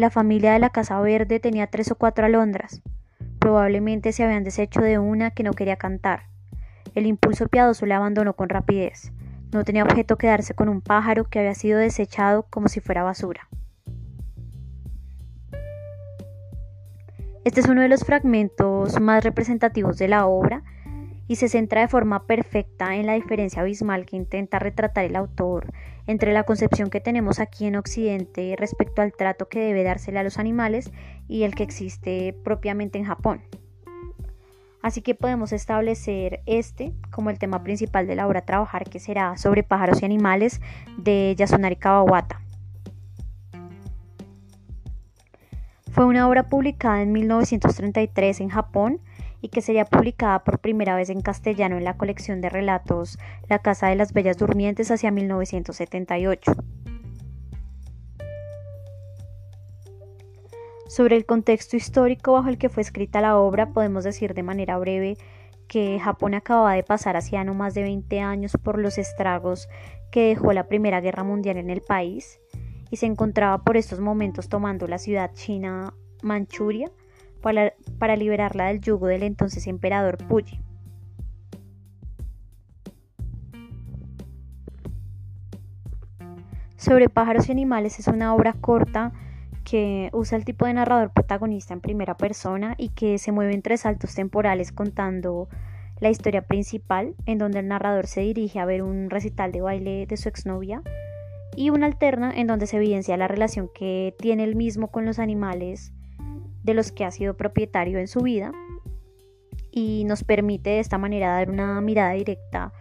La familia de la Casa Verde tenía tres o cuatro alondras. Probablemente se habían deshecho de una que no quería cantar. El impulso piadoso le abandonó con rapidez. No tenía objeto quedarse con un pájaro que había sido desechado como si fuera basura. Este es uno de los fragmentos más representativos de la obra y se centra de forma perfecta en la diferencia abismal que intenta retratar el autor entre la concepción que tenemos aquí en Occidente respecto al trato que debe dársele a los animales y el que existe propiamente en Japón. Así que podemos establecer este como el tema principal de la obra Trabajar, que será sobre pájaros y animales de Yasunari Kawabata. Fue una obra publicada en 1933 en Japón y que sería publicada por primera vez en castellano en la colección de relatos La Casa de las Bellas Durmientes hacia 1978. Sobre el contexto histórico bajo el que fue escrita la obra, podemos decir de manera breve que Japón acababa de pasar hacia no más de 20 años por los estragos que dejó la Primera Guerra Mundial en el país y se encontraba por estos momentos tomando la ciudad china Manchuria para, liberarla del yugo del entonces emperador Puyi. Sobre pájaros y animales es una obra corta que usa el tipo de narrador protagonista en primera persona y que se mueve entre saltos temporales contando la historia principal, en donde el narrador se dirige a ver un recital de baile de su exnovia y una alterna en donde se evidencia la relación que tiene el mismo con los animales de los que ha sido propietario en su vida y nos permite de esta manera dar una mirada directa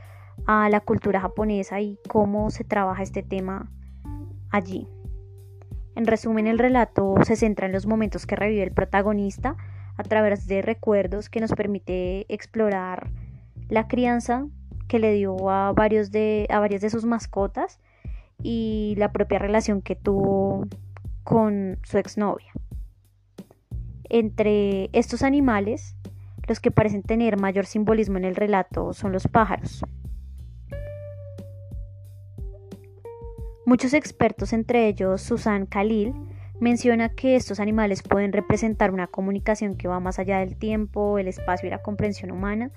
a la cultura japonesa y cómo se trabaja este tema allí. En resumen, el relato se centra en los momentos que revive el protagonista a través de recuerdos que nos permite explorar la crianza que le dio a, varios de, a varias de sus mascotas y la propia relación que tuvo con su exnovia. Entre estos animales, los que parecen tener mayor simbolismo en el relato son los pájaros. Muchos expertos, entre ellos Susan Khalil, menciona que estos animales pueden representar una comunicación que va más allá del tiempo, el espacio y la comprensión humana,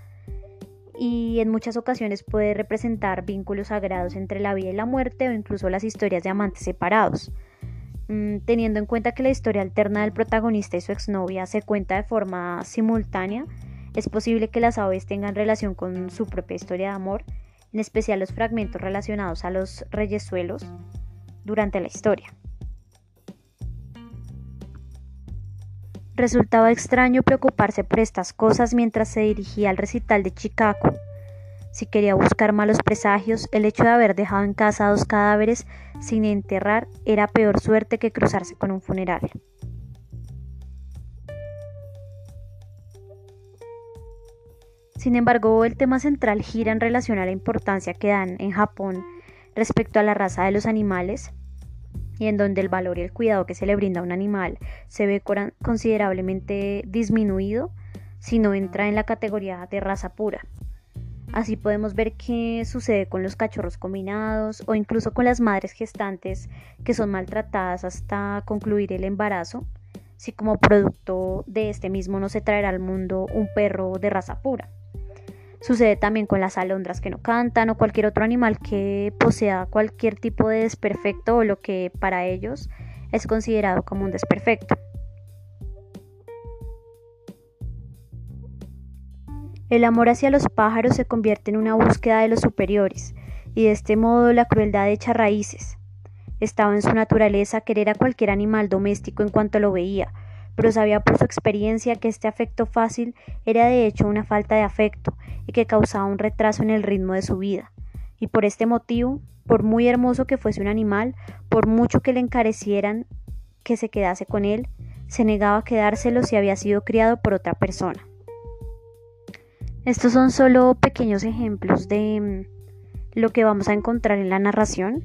y en muchas ocasiones puede representar vínculos sagrados entre la vida y la muerte o incluso las historias de amantes separados. Mm, teniendo en cuenta que la historia alterna del protagonista y su exnovia se cuenta de forma simultánea, es posible que las aves tengan relación con su propia historia de amor, en especial los fragmentos relacionados a los reyesuelos durante la historia. Resultaba extraño preocuparse por estas cosas mientras se dirigía al recital de Chicago. Si quería buscar malos presagios, el hecho de haber dejado en casa dos cadáveres sin enterrar era peor suerte que cruzarse con un funeral. Sin embargo, el tema central gira en relación a la importancia que dan en Japón respecto a la raza de los animales y en donde el valor y el cuidado que se le brinda a un animal se ve considerablemente disminuido si no entra en la categoría de raza pura. Así podemos ver qué sucede con los cachorros combinados o incluso con las madres gestantes que son maltratadas hasta concluir el embarazo, si como producto de este mismo no se traerá al mundo un perro de raza pura. Sucede también con las alondras que no cantan o cualquier otro animal que posea cualquier tipo de desperfecto o lo que para ellos es considerado como un desperfecto. El amor hacia los pájaros se convierte en una búsqueda de los superiores, y de este modo la crueldad echa raíces. Estaba en su naturaleza querer a cualquier animal doméstico en cuanto lo veía, pero sabía por su experiencia que este afecto fácil era de hecho una falta de afecto y que causaba un retraso en el ritmo de su vida. Y por este motivo, por muy hermoso que fuese un animal, por mucho que le encarecieran que se quedase con él, se negaba a quedárselo si había sido criado por otra persona. Estos son solo pequeños ejemplos de mm, lo que vamos a encontrar en la narración,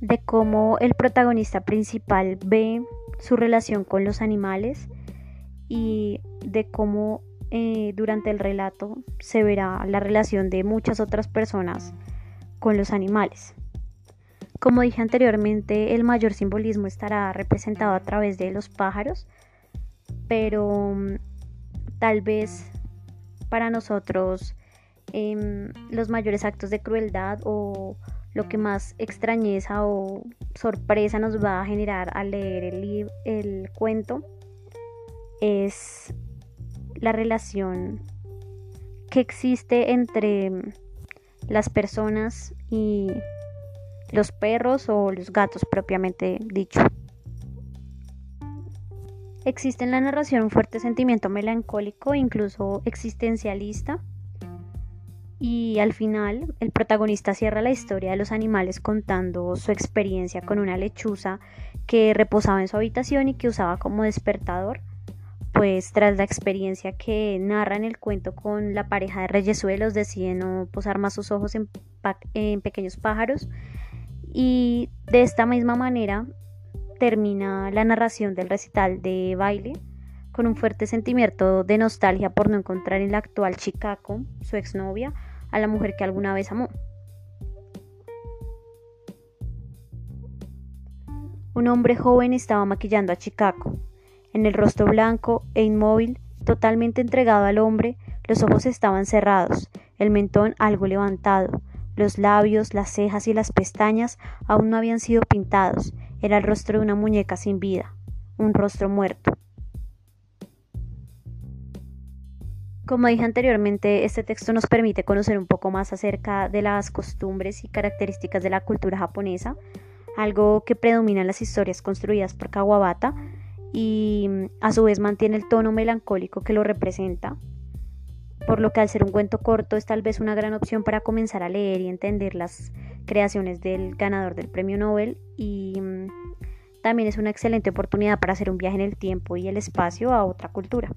de cómo el protagonista principal ve su relación con los animales y de cómo eh, durante el relato se verá la relación de muchas otras personas con los animales. Como dije anteriormente, el mayor simbolismo estará representado a través de los pájaros, pero mm, tal vez para nosotros em, los mayores actos de crueldad o lo que más extrañeza o sorpresa nos va a generar al leer el, el cuento es la relación que existe entre las personas y los perros o los gatos propiamente dicho. Existe en la narración un fuerte sentimiento melancólico, incluso existencialista, y al final el protagonista cierra la historia de los animales contando su experiencia con una lechuza que reposaba en su habitación y que usaba como despertador, pues tras la experiencia que narra en el cuento con la pareja de reyesuelos decide no posar más sus ojos en, en pequeños pájaros. Y de esta misma manera termina la narración del recital de baile con un fuerte sentimiento de nostalgia por no encontrar en la actual Chicago, su exnovia, a la mujer que alguna vez amó. Un hombre joven estaba maquillando a Chicago. En el rostro blanco e inmóvil, totalmente entregado al hombre, los ojos estaban cerrados, el mentón algo levantado, los labios, las cejas y las pestañas aún no habían sido pintados. Era el rostro de una muñeca sin vida, un rostro muerto. Como dije anteriormente, este texto nos permite conocer un poco más acerca de las costumbres y características de la cultura japonesa, algo que predomina en las historias construidas por Kawabata y a su vez mantiene el tono melancólico que lo representa, por lo que al ser un cuento corto es tal vez una gran opción para comenzar a leer y entender las creaciones del ganador del premio Nobel y mm, también es una excelente oportunidad para hacer un viaje en el tiempo y el espacio a otra cultura.